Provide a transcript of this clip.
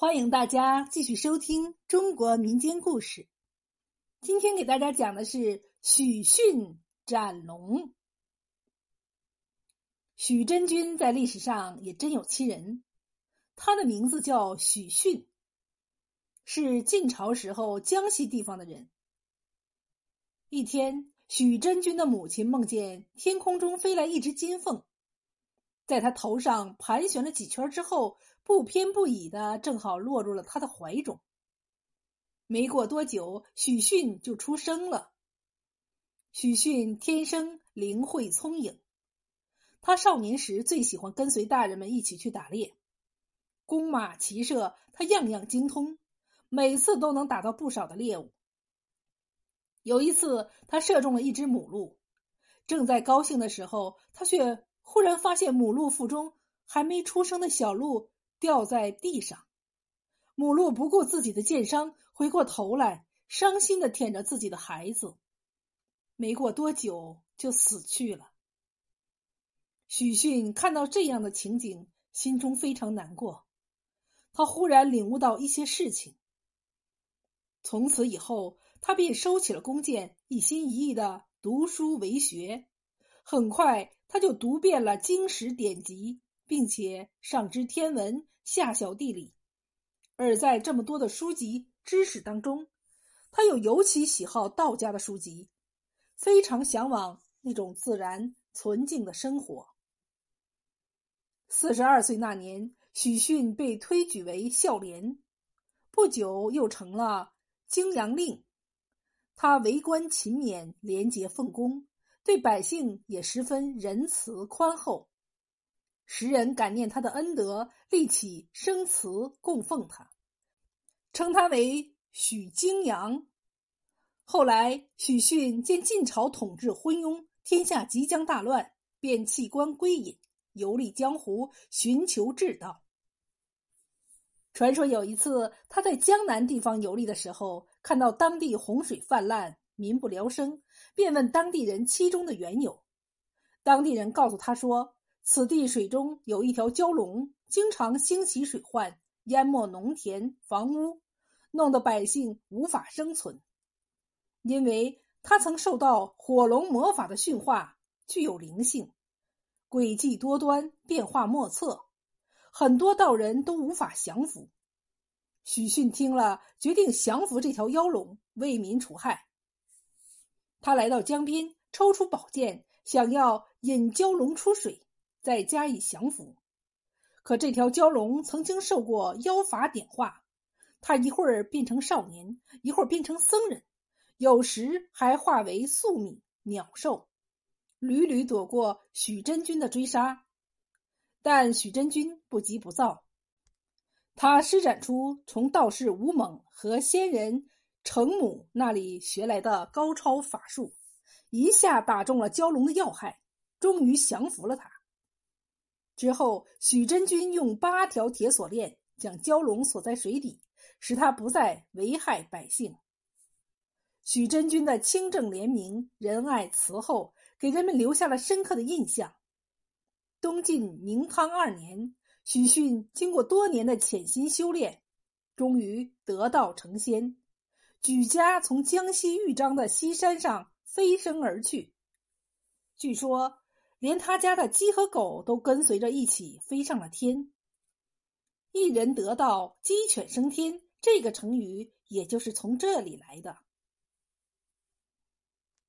欢迎大家继续收听中国民间故事。今天给大家讲的是许逊斩龙。许真君在历史上也真有其人，他的名字叫许逊，是晋朝时候江西地方的人。一天，许真君的母亲梦见天空中飞来一只金凤。在他头上盘旋了几圈之后，不偏不倚的，正好落入了他的怀中。没过多久，许逊就出生了。许逊天生灵慧聪颖，他少年时最喜欢跟随大人们一起去打猎，弓马骑射他样样精通，每次都能打到不少的猎物。有一次，他射中了一只母鹿，正在高兴的时候，他却。忽然发现母鹿腹中还没出生的小鹿掉在地上，母鹿不顾自己的箭伤，回过头来，伤心的舔着自己的孩子。没过多久就死去了。许逊看到这样的情景，心中非常难过。他忽然领悟到一些事情。从此以后，他便收起了弓箭，一心一意的读书为学。很快。他就读遍了经史典籍，并且上知天文，下晓地理。而在这么多的书籍知识当中，他又尤其喜好道家的书籍，非常向往那种自然纯净的生活。四十二岁那年，许逊被推举为孝廉，不久又成了泾阳令。他为官勤勉，廉洁奉公。对百姓也十分仁慈宽厚，时人感念他的恩德，立起生祠供奉他，称他为许泾阳。后来，许逊见晋朝统治昏庸，天下即将大乱，便弃官归隐，游历江湖，寻求治道。传说有一次，他在江南地方游历的时候，看到当地洪水泛滥。民不聊生，便问当地人其中的缘由。当地人告诉他说：“此地水中有一条蛟龙，经常兴起水患，淹没农田、房屋，弄得百姓无法生存。因为他曾受到火龙魔法的驯化，具有灵性，诡计多端，变化莫测，很多道人都无法降服。”许逊听了，决定降服这条妖龙，为民除害。他来到江边，抽出宝剑，想要引蛟龙出水，再加以降服。可这条蛟龙曾经受过妖法点化，他一会儿变成少年，一会儿变成僧人，有时还化为粟米、鸟兽，屡屡躲过许真君的追杀。但许真君不急不躁，他施展出从道士吴猛和仙人。程母那里学来的高超法术，一下打中了蛟龙的要害，终于降服了他。之后，许真君用八条铁锁链将蛟龙锁在水底，使他不再危害百姓。许真君的清正廉明、仁爱慈厚，给人们留下了深刻的印象。东晋明康二年，许逊经过多年的潜心修炼，终于得道成仙。举家从江西豫章的西山上飞升而去，据说连他家的鸡和狗都跟随着一起飞上了天。一人得道，鸡犬升天，这个成语也就是从这里来的。